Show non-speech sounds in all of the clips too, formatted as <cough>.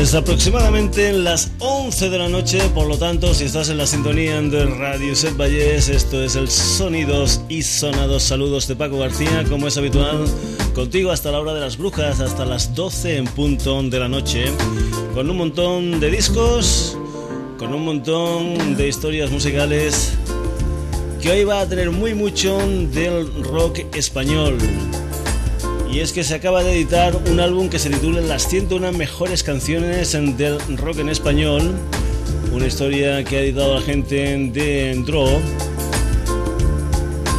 Pues aproximadamente en las 11 de la noche, por lo tanto, si estás en la sintonía de Radio Set Valles, esto es el Sonidos y Sonados. Saludos de Paco García, como es habitual, contigo hasta la hora de las brujas, hasta las 12 en punto de la noche, con un montón de discos, con un montón de historias musicales que hoy va a tener muy mucho del rock español. Y es que se acaba de editar un álbum que se titula Las 101 mejores canciones del rock en español. Una historia que ha editado la gente de Draw.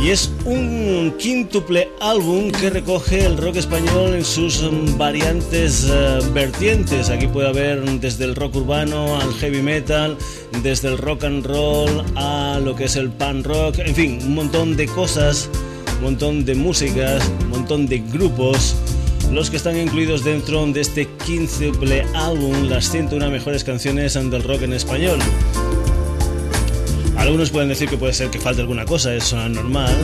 Y es un quíntuple álbum que recoge el rock español en sus variantes eh, vertientes. Aquí puede haber desde el rock urbano al heavy metal, desde el rock and roll a lo que es el pan rock, en fin, un montón de cosas montón de músicas, un montón de grupos, los que están incluidos dentro de este 15 álbum, las 101 mejores canciones del rock en español. Algunos pueden decir que puede ser que falte alguna cosa, eso es normal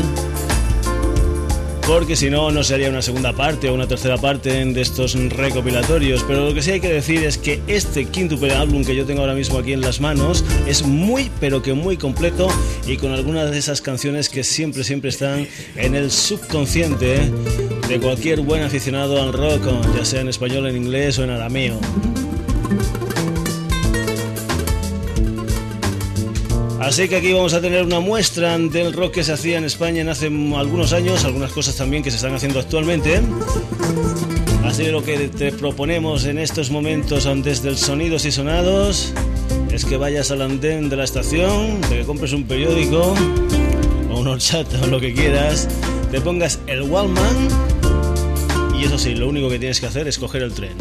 porque si no, no sería una segunda parte o una tercera parte de estos recopilatorios. Pero lo que sí hay que decir es que este quinto álbum que yo tengo ahora mismo aquí en las manos es muy, pero que muy completo y con algunas de esas canciones que siempre, siempre están en el subconsciente de cualquier buen aficionado al rock, ya sea en español, en inglés o en arameo. Así que aquí vamos a tener una muestra del rock que se hacía en España en hace algunos años, algunas cosas también que se están haciendo actualmente. Así que lo que te proponemos en estos momentos desde el Sonidos y Sonados es que vayas al andén de la estación, de que compres un periódico o un horchata o lo que quieras, te pongas el Wallman y eso sí, lo único que tienes que hacer es coger el tren.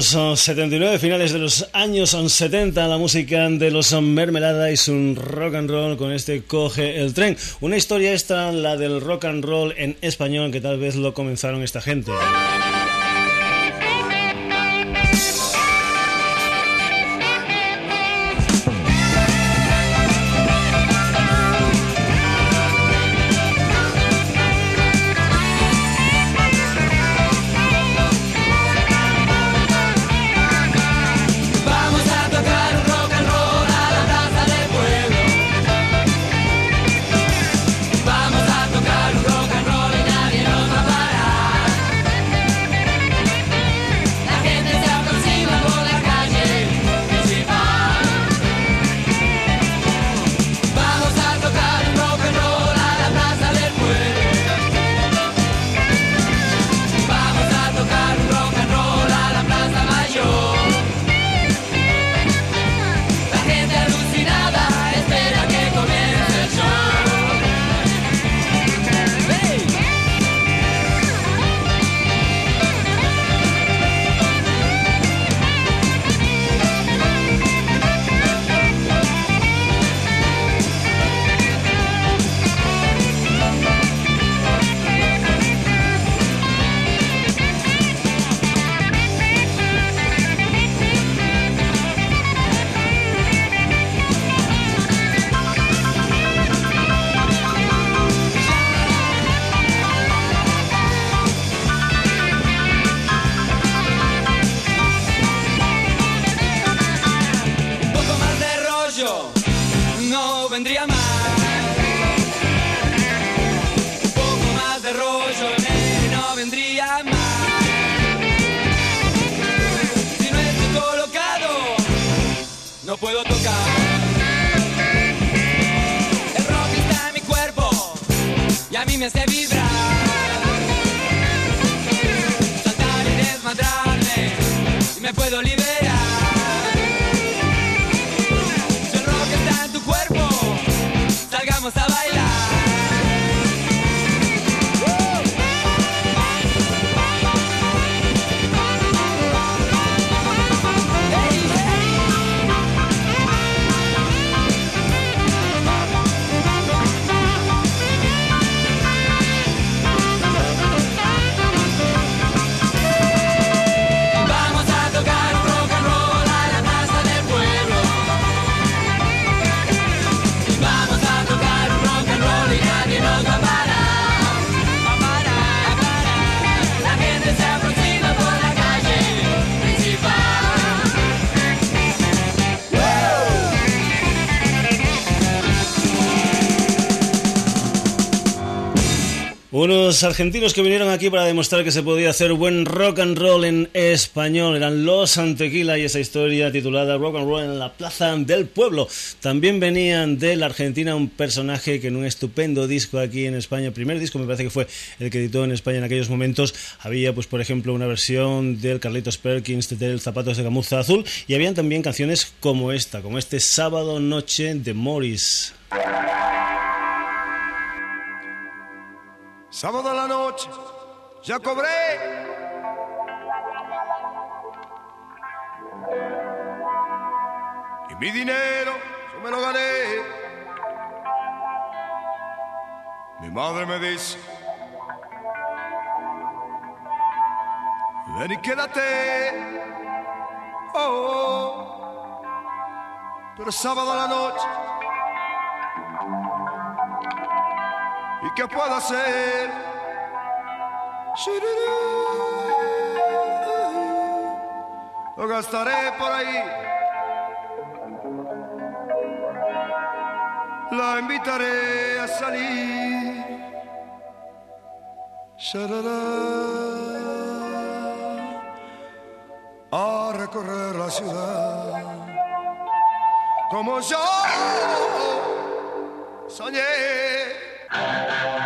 Años 79, finales de los años 70, la música de los Mermelada y su rock and roll con este Coge el tren. Una historia esta, la del rock and roll en español, que tal vez lo comenzaron esta gente. Unos argentinos que vinieron aquí para demostrar que se podía hacer buen rock and roll en español. Eran los Antequila y esa historia titulada Rock and Roll en la Plaza del Pueblo. También venían de la Argentina un personaje que en un estupendo disco aquí en España, el primer disco me parece que fue el que editó en España en aquellos momentos, había pues por ejemplo una versión del Carlitos Perkins del Zapatos de Gamuza Azul y habían también canciones como esta, como este Sábado Noche de Morris. Sábado a la noche, ya cobré. Y mi dinero yo me lo gané. Mi madre me dice, ven y quédate. Oh, pero sábado a la noche. ¿Y qué puedo hacer? Lo gastaré por ahí. La invitaré a salir. A recorrer la ciudad. Como yo soñé. Oh. <laughs>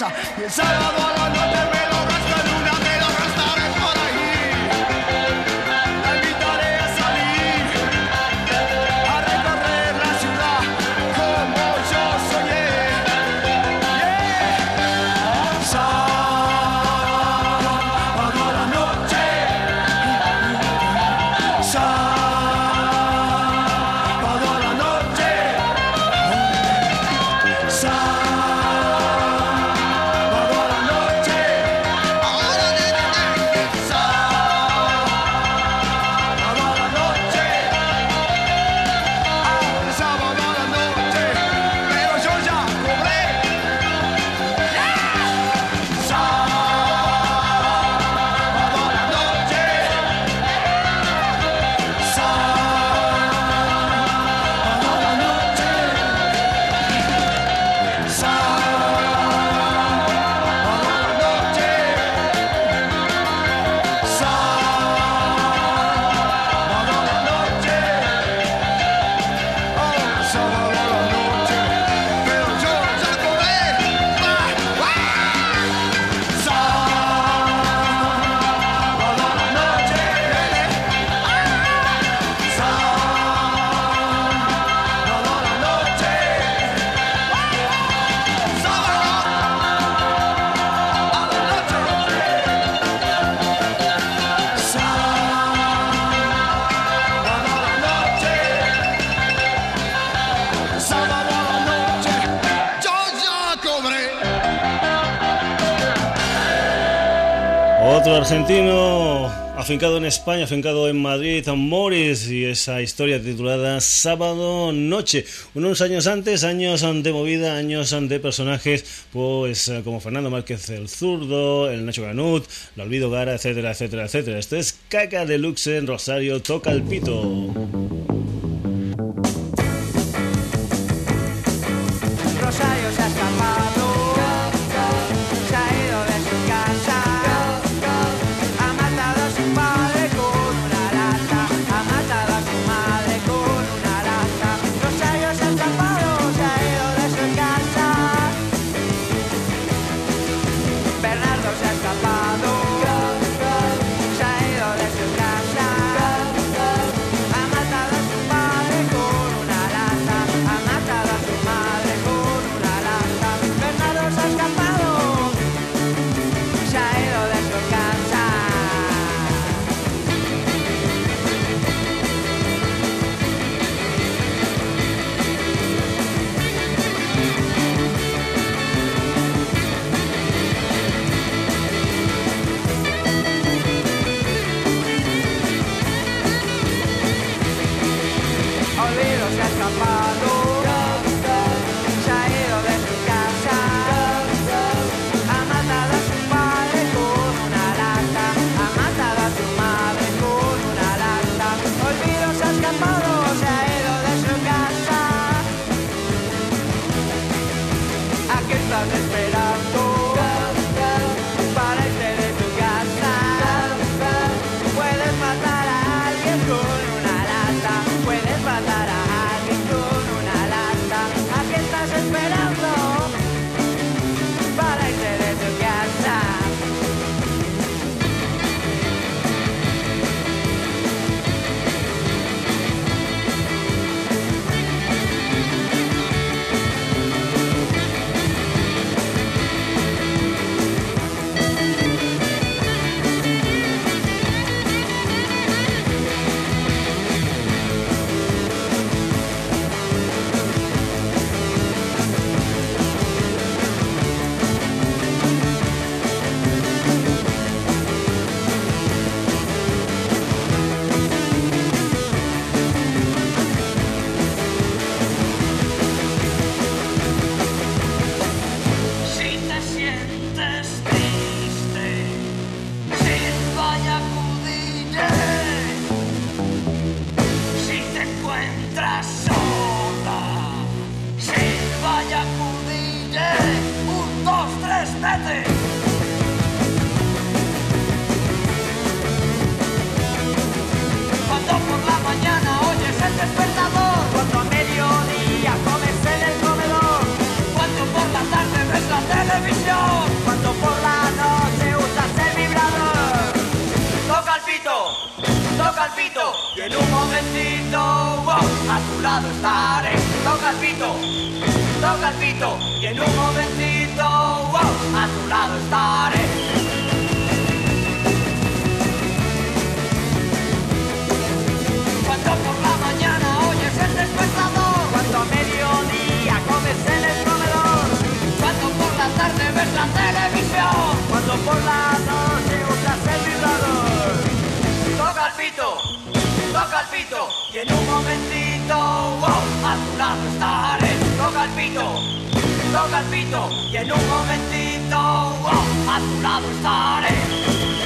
riqueza. Y el sábado a la noche argentino afincado en España, afincado en Madrid, Morris, y esa historia titulada Sábado Noche. Unos años antes, años de movida, años de personajes, pues eh, como Fernando Márquez el zurdo, el Nacho Ganut, la Olvido Gara, etcétera, etcétera, etcétera. Esto es Caca Deluxe en Rosario, toca el pito. Y en un momentito wow, a tu lado estaré. Toca el pito, toca el pito. Y en un momentito wow, a tu lado estaré. Cuando por la mañana oyes el despertador, cuando a mediodía comes el comedor, cuando por la tarde ves la televisión, cuando por la noche usas el vibrador. Toca el pito toca el y en un momentito, wow, a tu lado estaré. Toca el pito, toca el y en un momentito, wow, a tu lado estaré.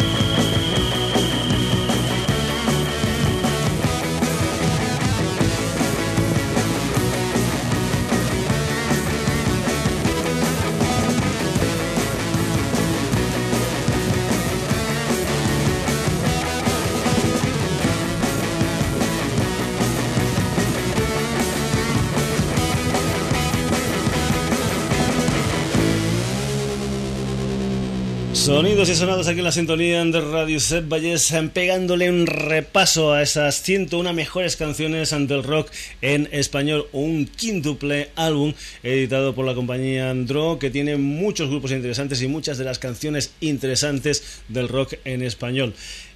Sonidos y sonados aquí en la sintonía de Radio Set Valles, pegándole un repaso a esas 101 mejores canciones del rock en español, un quíntuple álbum editado por la compañía Andro, que tiene muchos grupos interesantes y muchas de las canciones interesantes del rock en español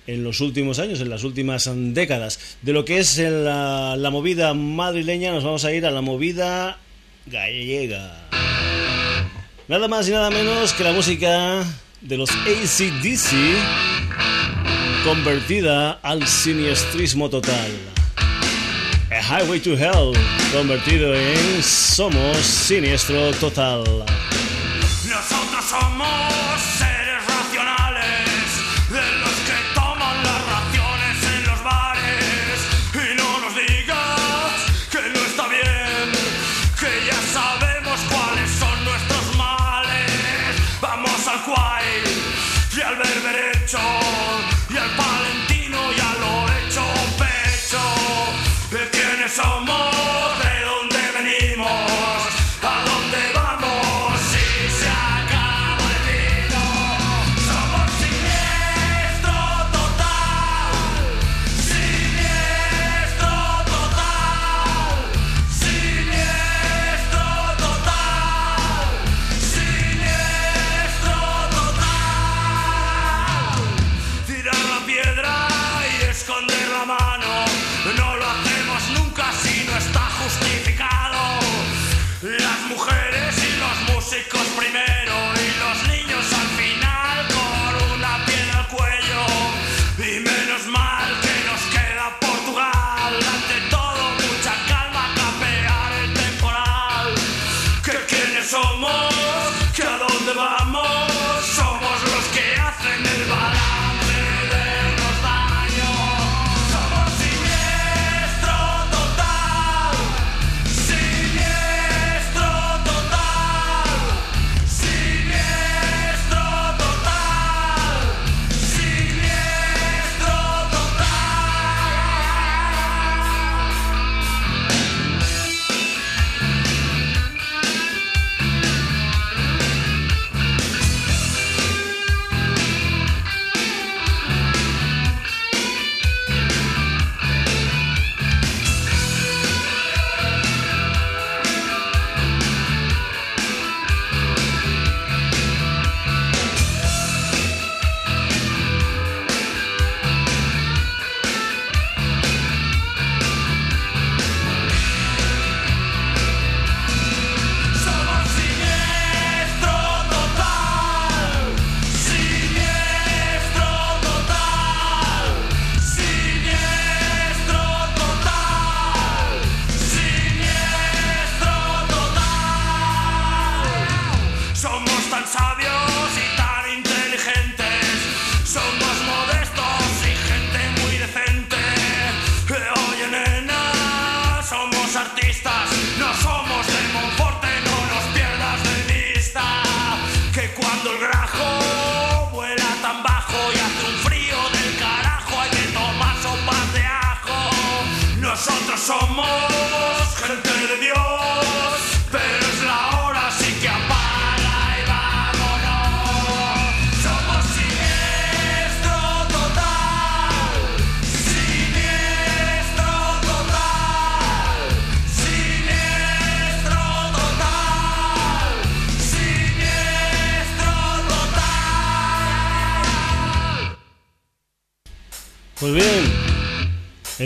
en los últimos años, en las últimas décadas. De lo que es la movida madrileña, nos vamos a ir a la movida gallega. Nada más y nada menos que la música de los ACDC convertida al siniestrismo total. A Highway to Hell convertido en Somos Siniestro Total. Nosotros somos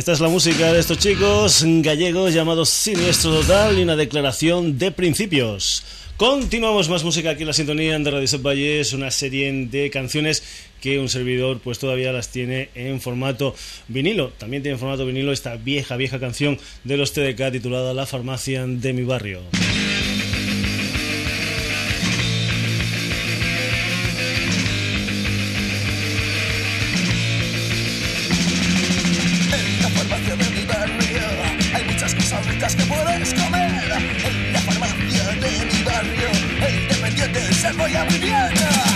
Esta es la música de estos chicos gallegos llamados Siniestro Total y una declaración de principios. Continuamos más música aquí en la sintonía de Radio Valle. Es una serie de canciones que un servidor pues todavía las tiene en formato vinilo. También tiene en formato vinilo esta vieja, vieja canción de los TDK titulada La farmacia de mi barrio. voy a muy bien.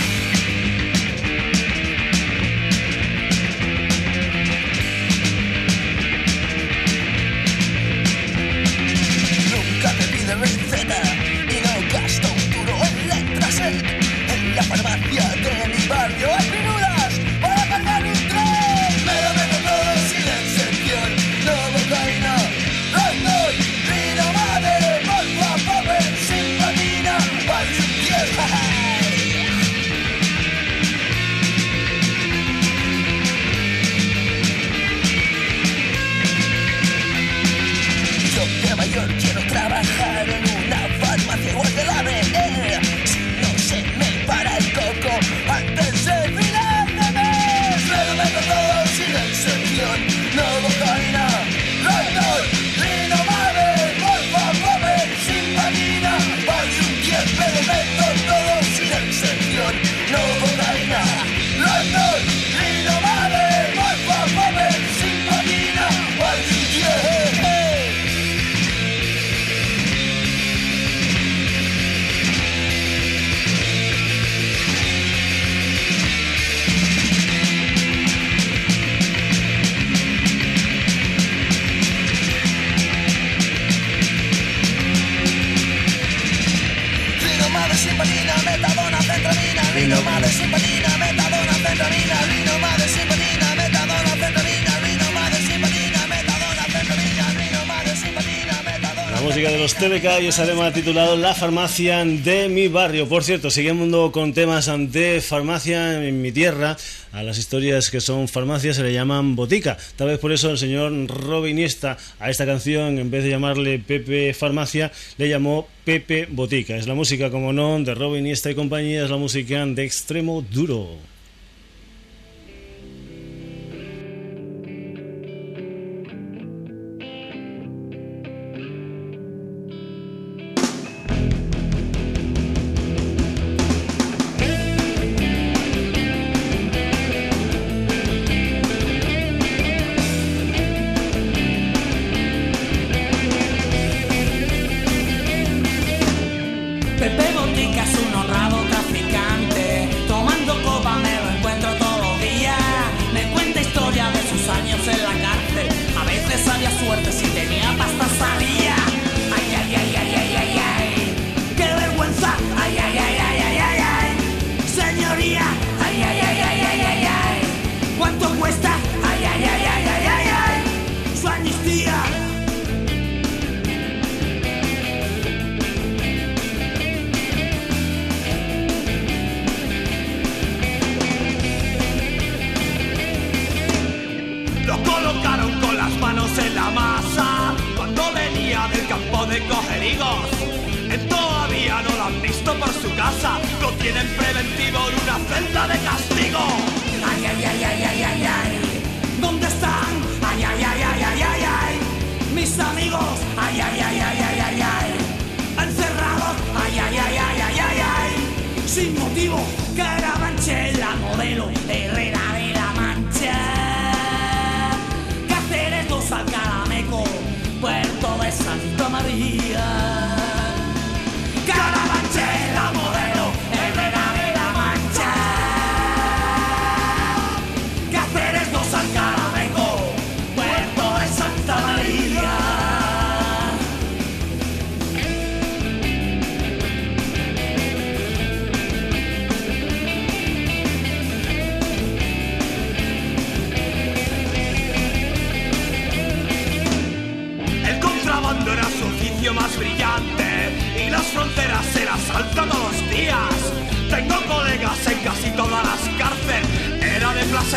Los TBK y ese tema titulado La farmacia de mi barrio. Por cierto, siguiendo con temas de farmacia en mi tierra, a las historias que son farmacias se le llaman botica. Tal vez por eso el señor Robin Iniesta a esta canción, en vez de llamarle Pepe Farmacia, le llamó Pepe Botica. Es la música, como no, de Robin Iniesta y compañía, es la música de extremo duro.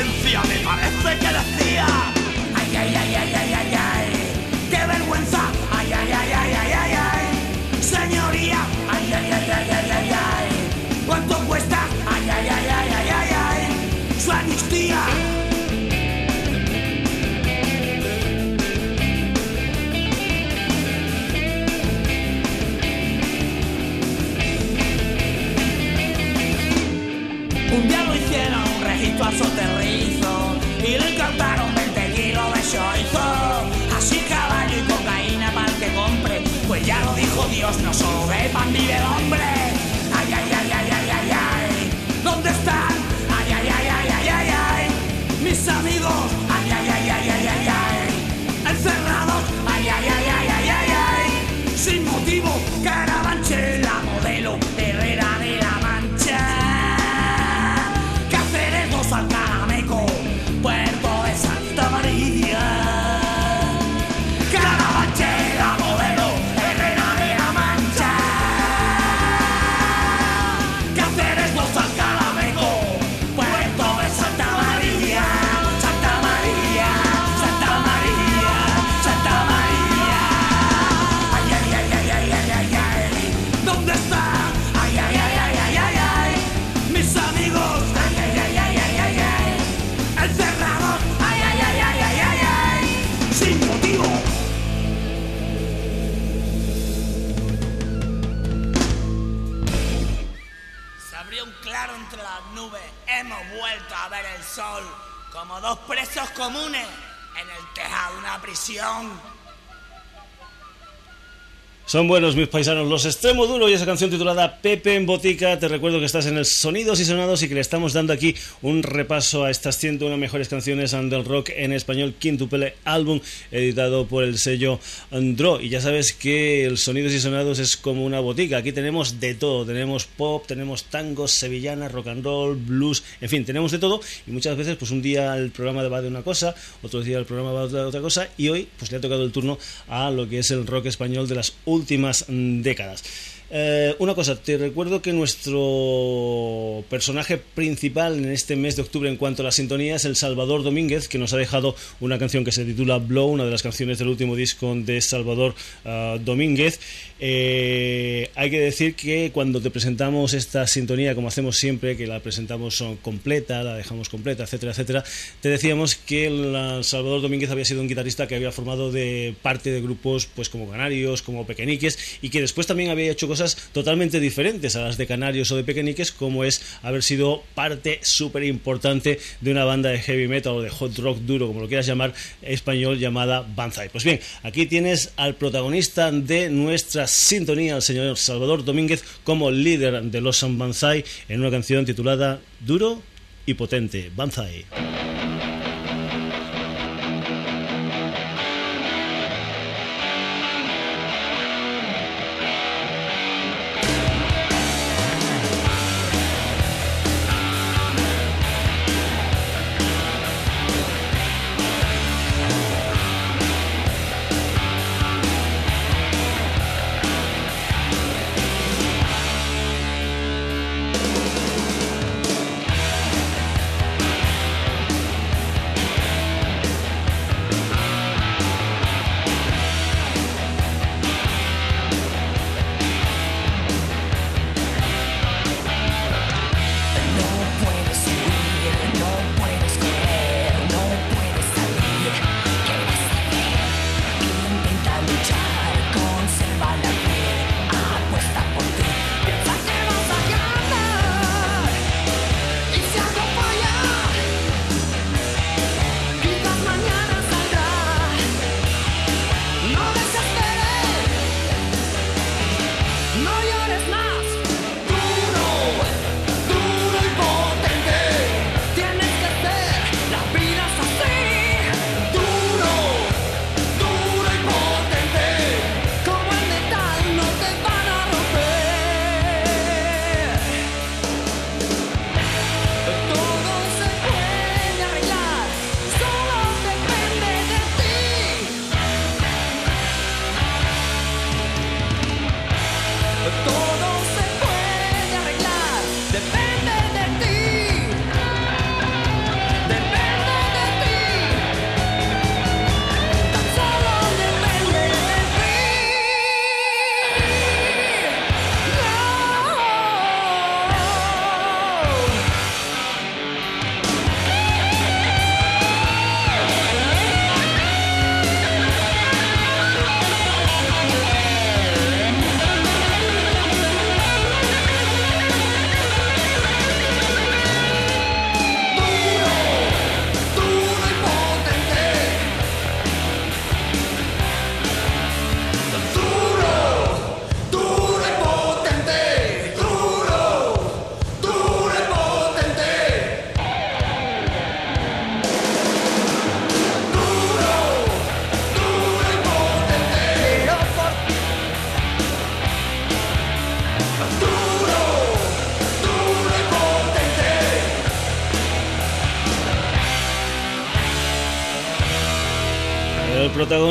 esencia me parece y le encantaron 20 kilos de chorizo. Así caballo y cocaína para el que compre, pues ya lo dijo Dios, no solo de pan vive el hombre. Son buenos mis paisanos, los extremo duro y esa canción titulada Pepe en Botica. Te recuerdo que estás en el Sonidos y Sonados y que le estamos dando aquí un repaso a estas 101 mejores canciones del rock en español, quintupele álbum editado por el sello Andro. Y ya sabes que el Sonidos y Sonados es como una botica. Aquí tenemos de todo: tenemos pop, tenemos tangos, sevillana, rock and roll, blues, en fin, tenemos de todo. Y muchas veces, pues un día el programa va de una cosa, otro día el programa va de otra cosa. Y hoy, pues le ha tocado el turno a lo que es el rock español de las últimas últimas mm, décadas. Eh, una cosa, te recuerdo que nuestro personaje principal en este mes de octubre en cuanto a la sintonía es el Salvador Domínguez, que nos ha dejado una canción que se titula Blow, una de las canciones del último disco de Salvador ah, Domínguez. Eh, hay que decir que cuando te presentamos esta sintonía, como hacemos siempre, que la presentamos completa, la dejamos completa, etcétera, etcétera, te decíamos que el Salvador Domínguez había sido un guitarrista que había formado de parte de grupos pues como Canarios, como Pequeñiques, y que después también había hecho cosas totalmente diferentes a las de Canarios o de Pequeñiques, como es haber sido parte súper importante de una banda de heavy metal o de hot rock duro, como lo quieras llamar, español llamada Banzai. Pues bien, aquí tienes al protagonista de nuestra sintonía, el señor Salvador Domínguez, como líder de los Banzai en una canción titulada Duro y Potente, Banzai.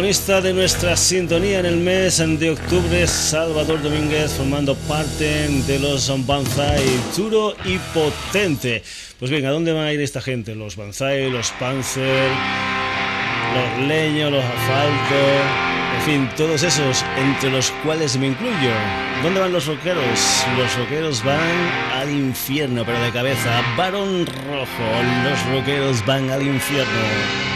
Protagonista de nuestra sintonía en el mes de octubre, Salvador Domínguez, formando parte de los Banzai, duro y potente. Pues bien, ¿a dónde van a ir esta gente? Los Banzai, los Panzer, los Leño, los Asfalto, en fin, todos esos, entre los cuales me incluyo. ¿Dónde van los rockeros? Los rockeros van al infierno, pero de cabeza. Barón Rojo, los rockeros van al infierno.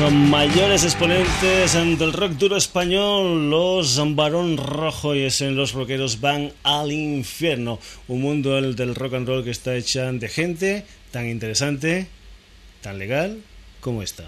Los mayores exponentes del rock duro español, los Barón Rojo y es en los rockeros van al infierno. Un mundo el del rock and roll que está hecha de gente tan interesante, tan legal como esta.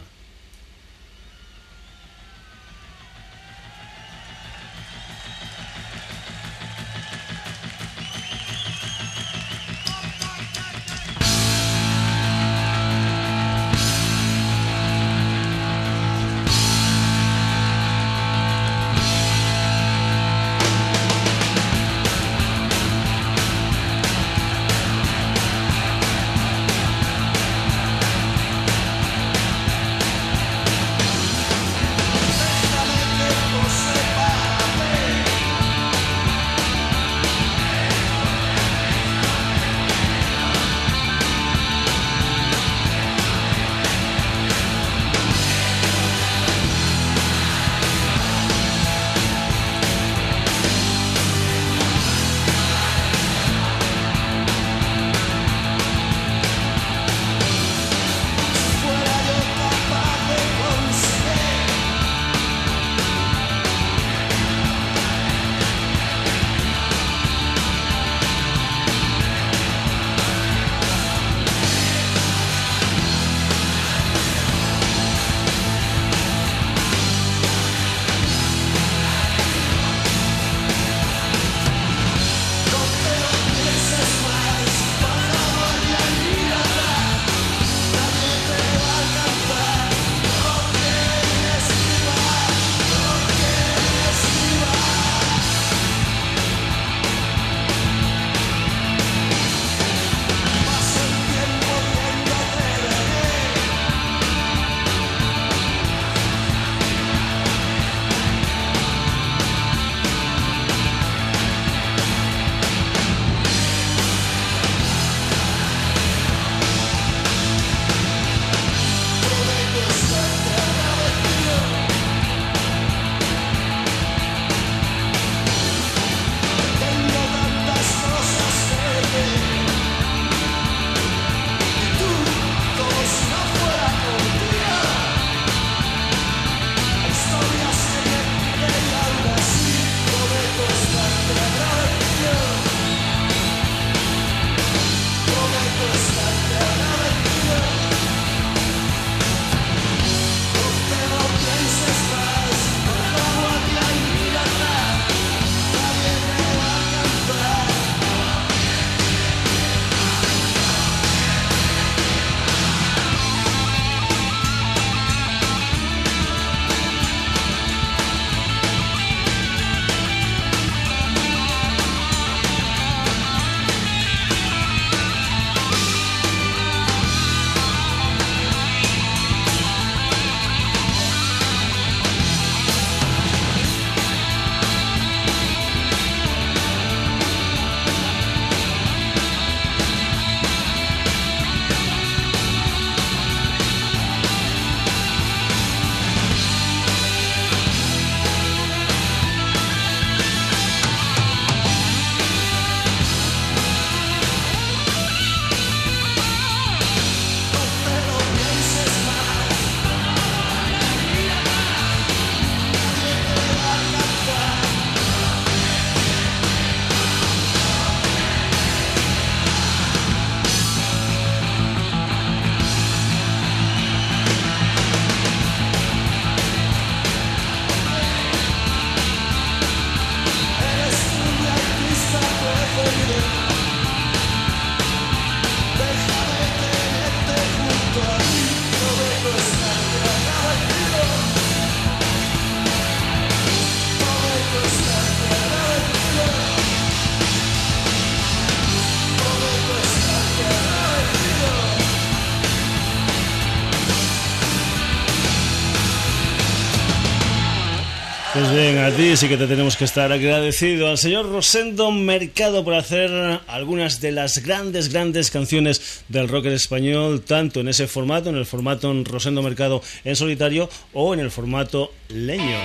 Ti sí que te tenemos que estar agradecido al señor Rosendo Mercado por hacer algunas de las grandes, grandes canciones del rocker español, tanto en ese formato, en el formato Rosendo Mercado en solitario o en el formato leño.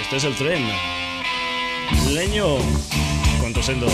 Este es el tren. Leño con Rosendo.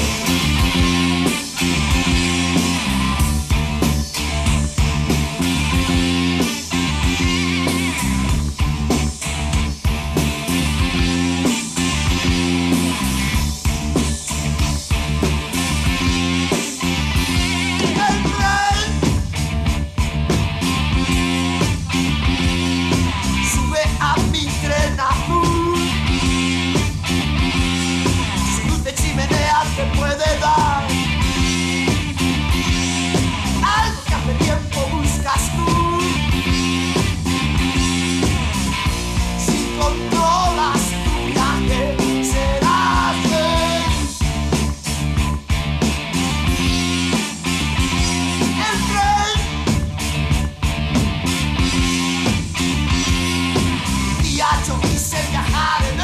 said you're hot enough.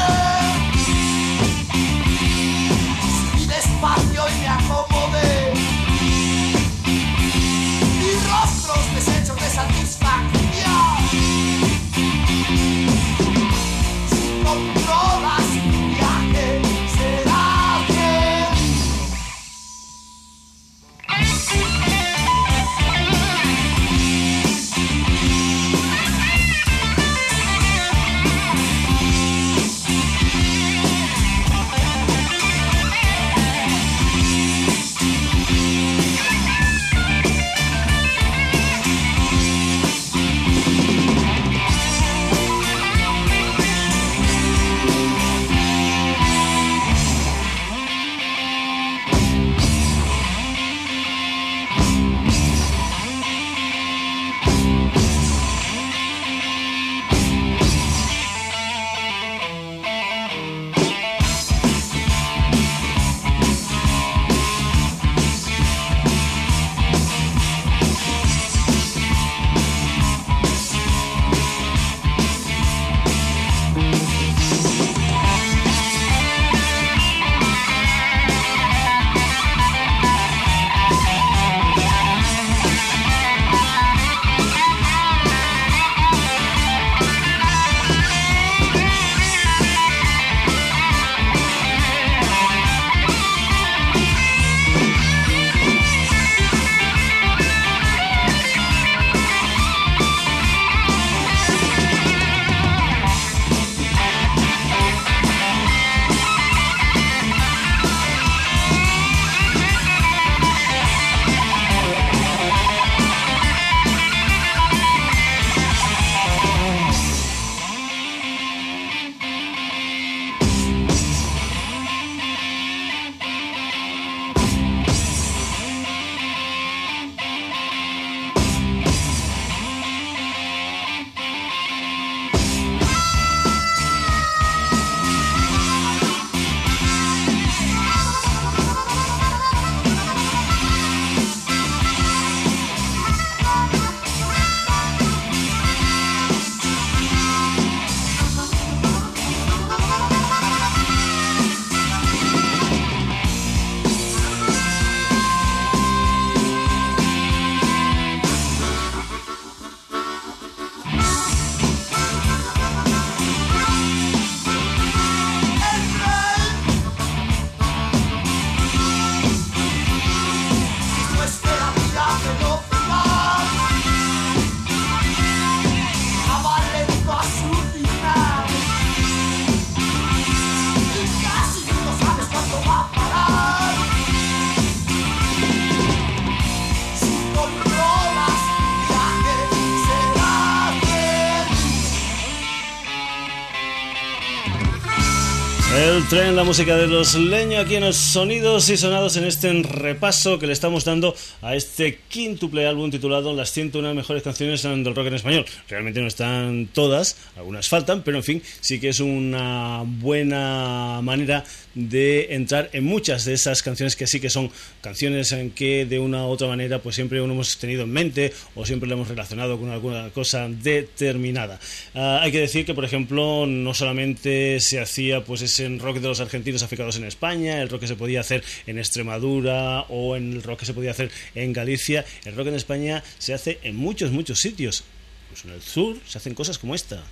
El tren, la música de los leños aquí en los sonidos y sonados en este repaso que le estamos dando a este quíntuple álbum titulado Las 101 mejores canciones del rock en español. Realmente no están todas, algunas faltan, pero en fin, sí que es una buena manera de entrar en muchas de esas canciones que sí que son canciones en que de una u otra manera pues siempre uno hemos tenido en mente o siempre lo hemos relacionado con alguna cosa determinada. Ah, hay que decir que por ejemplo no solamente se hacía pues ese rock de los argentinos aficados en España, el rock que se podía hacer en Extremadura o en el rock que se podía hacer en Galicia, el rock en España se hace en muchos muchos sitios. Pues en el sur se hacen cosas como esta.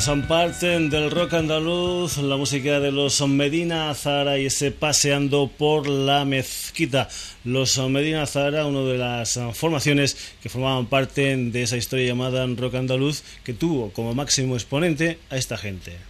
Es parte del rock andaluz, la música de los Medina Zara y ese paseando por la mezquita. Los Medina Zara, una de las formaciones que formaban parte de esa historia llamada rock andaluz, que tuvo como máximo exponente a esta gente.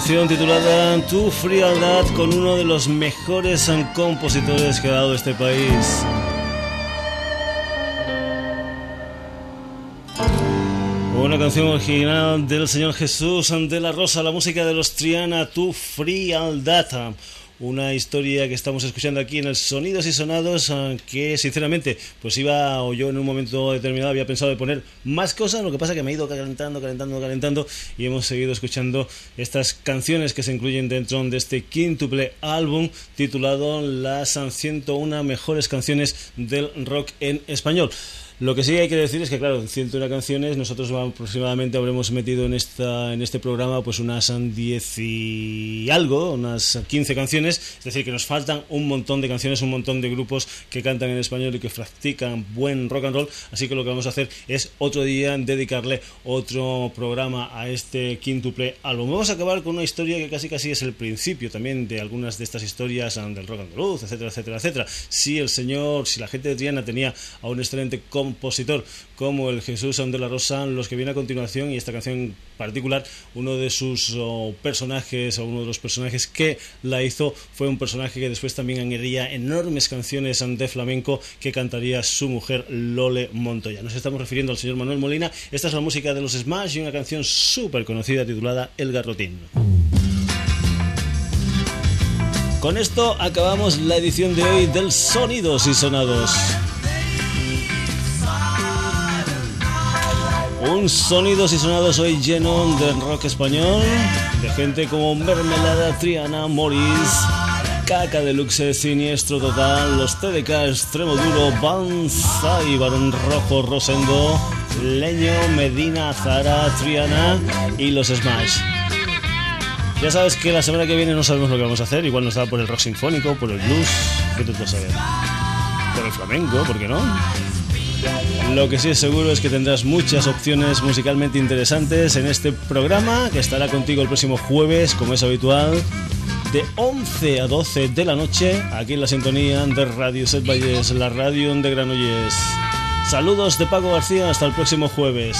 Titulada Tu frialdad con uno de los mejores compositores que ha dado este país. Una canción original del señor Jesús de la Rosa, la música de los Triana, Tu frialdad una historia que estamos escuchando aquí en el Sonidos y Sonados, ah, que sinceramente, pues iba, o yo en un momento determinado había pensado de poner más cosas, lo que pasa que me he ido calentando, calentando, calentando, y hemos seguido escuchando estas canciones que se incluyen dentro de este quíntuple álbum titulado Las 101 mejores canciones del rock en español. Lo que sí hay que decir es que, claro, en 101 canciones, nosotros aproximadamente habremos metido en esta en este programa pues unas 10 y algo, unas 15 canciones, es decir, que nos faltan un montón de canciones, un montón de grupos que cantan en español y que practican buen rock and roll, así que lo que vamos a hacer es otro día dedicarle otro programa a este quíntuple álbum. Vamos a acabar con una historia que casi casi es el principio también de algunas de estas historias ah, del rock andaluz, etcétera, etcétera, etcétera. Si el señor, si la gente de Triana tenía a un excelente compositor como el Jesús de la Rosa, los que viene a continuación y esta canción en particular, uno de sus personajes o uno de los personajes que la hizo fue un personaje que después también añadiría enormes canciones de flamenco que cantaría su mujer Lole Montoya. Nos estamos refiriendo al señor Manuel Molina. Esta es la música de los Smash y una canción súper conocida titulada El Garrotín. Con esto acabamos la edición de hoy del Sonidos y Sonados. Un sonidos y sonados hoy lleno de rock español, de gente como Mermelada, Triana, Morris, Caca Deluxe, Siniestro Total, los TDK Extremo Duro, Banzai, Barón Rojo, Rosendo, Leño, Medina, Zara, Triana y los Smash. Ya sabes que la semana que viene no sabemos lo que vamos a hacer, igual nos da por el rock sinfónico, por el blues, ¿qué te? Por el flamenco, ¿por qué no? Lo que sí es seguro es que tendrás muchas opciones musicalmente interesantes en este programa que estará contigo el próximo jueves, como es habitual, de 11 a 12 de la noche, aquí en la sintonía de Radio Set Valles, la radio de Granollers. Saludos de Paco García, hasta el próximo jueves.